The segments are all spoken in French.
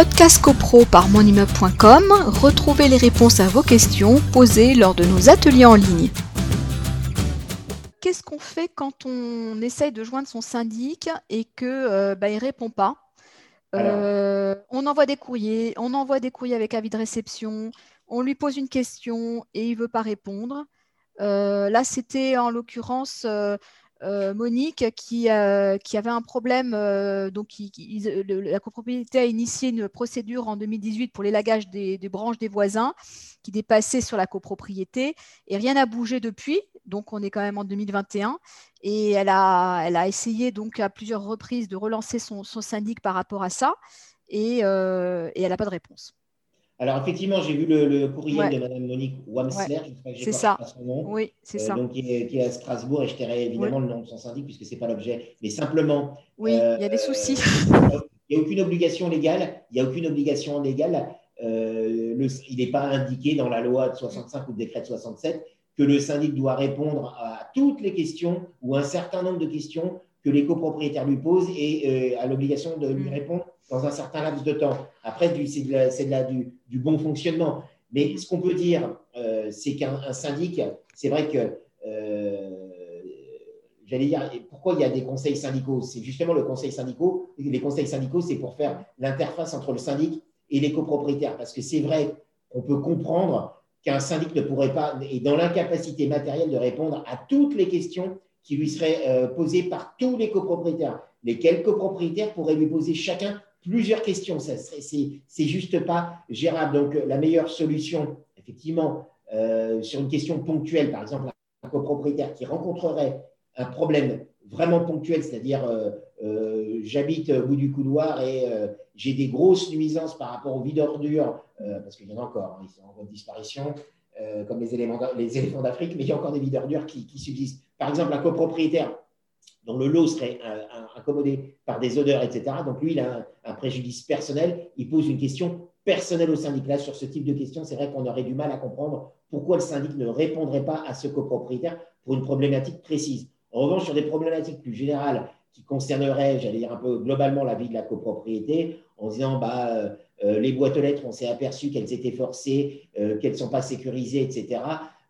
Podcast CoPro par monimmeuble.com, retrouvez les réponses à vos questions posées lors de nos ateliers en ligne. Qu'est-ce qu'on fait quand on essaye de joindre son syndic et que euh, bah, il répond pas? Euh, On envoie des courriers, on envoie des courriers avec avis de réception, on lui pose une question et il veut pas répondre. Euh, là, c'était en l'occurrence euh, Monique qui, euh, qui, avait un problème. Euh, donc, la copropriété a initié une procédure en 2018 pour l'élagage des, des, branches des voisins qui dépassaient sur la copropriété et rien n'a bougé depuis. Donc, on est quand même en 2021 et elle a, elle a essayé donc à plusieurs reprises de relancer son, syndic par rapport à ça et elle n'a pas de réponse. Alors, effectivement, j'ai vu le, courrier de Mme Monique Wamsler, c'est ça. son nom, oui, c'est euh, ça. Donc, qui est, à Strasbourg, et je tairai évidemment le nom de son syndic, puisque ce n'est pas l'objet. Mais simplement. Oui, il y a des euh, soucis. Il n'y a aucune obligation légale. Il n'y a aucune obligation légale. Euh, il n'est pas indiqué dans la loi de 65 ou le décret de 67 que le syndic doit répondre à toutes les questions ou un certain nombre de questions que les copropriétaires lui posent et a l'obligation de lui mm. répondre dans un certain laps de temps. Après, c'est de du, bon fonctionnement. Mais ce qu'on peut dire, euh, c'est qu'un syndic, c'est vrai que, euh, j'allais dire, pourquoi il y a des conseils syndicaux? C'est justement le conseil syndicaux. Les conseils syndicaux, c'est pour faire l'interface entre le syndic et les copropriétaires. Parce que c'est vrai qu'on peut comprendre qu'un syndic ne pourrait pas, est dans l'incapacité matérielle de répondre à toutes les questions qui lui seraient euh, par tous les copropriétaires. Lesquels copropriétaires pourraient lui poser chacun plusieurs questions. C'est juste pas gérable. Donc, la meilleure solution, effectivement, euh, sur une question ponctuelle, par exemple, un copropriétaire qui rencontrerait un problème vraiment ponctuel, c'est-à-dire euh, euh, j'habite au bout du couloir et j'ai des grosses nuisances par rapport aux vides d'ordures, parce qu'il y en a encore, hein, ils sont en voie de disparition, comme les éléphants d'Afrique, mais il y a encore des vides d'ordures qui, qui subsistent. Par exemple, un copropriétaire dont le lot serait accommodé par des odeurs, etc. Donc lui, il a un, préjudice personnel. Il pose une question personnelle au syndic. Là, sur ce type de question, c'est vrai qu'on aurait du mal à comprendre pourquoi le syndic ne répondrait pas à ce copropriétaire pour une problématique précise. En revanche, sur des problématiques plus générales qui concerneraient, j'allais dire un peu globalement la vie de la copropriété, en disant bah, euh, euh, les boîtes aux lettres, on s'est aperçu qu'elles étaient forcées, euh, qu'elles ne sont pas sécurisées, etc.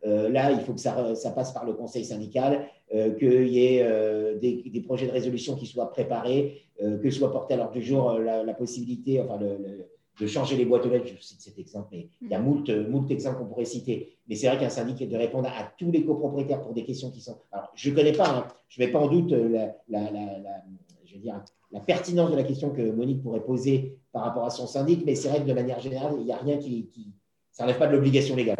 là, il faut que ça, ça, passe par le conseil syndical euh, qu'il y ait euh, des, des, projets de résolution qui soient préparés, euh, que soit porté à l'ordre du jour la, possibilité enfin, de changer les boîtes aux lettres. Je cite cet exemple, mais il y a moult, moult exemples qu'on pourrait citer. Mais c'est vrai qu'un syndic de répondre à tous les copropriétaires pour des questions qui sont. Alors, je ne connais pas, hein, je ne mets pas en doute la, la, je veux dire, la pertinence de la question que Monique pourrait poser par rapport à son syndic, mais c'est vrai que de manière générale, il n'y a rien qui. qui ça n'enlève pas de l'obligation légale.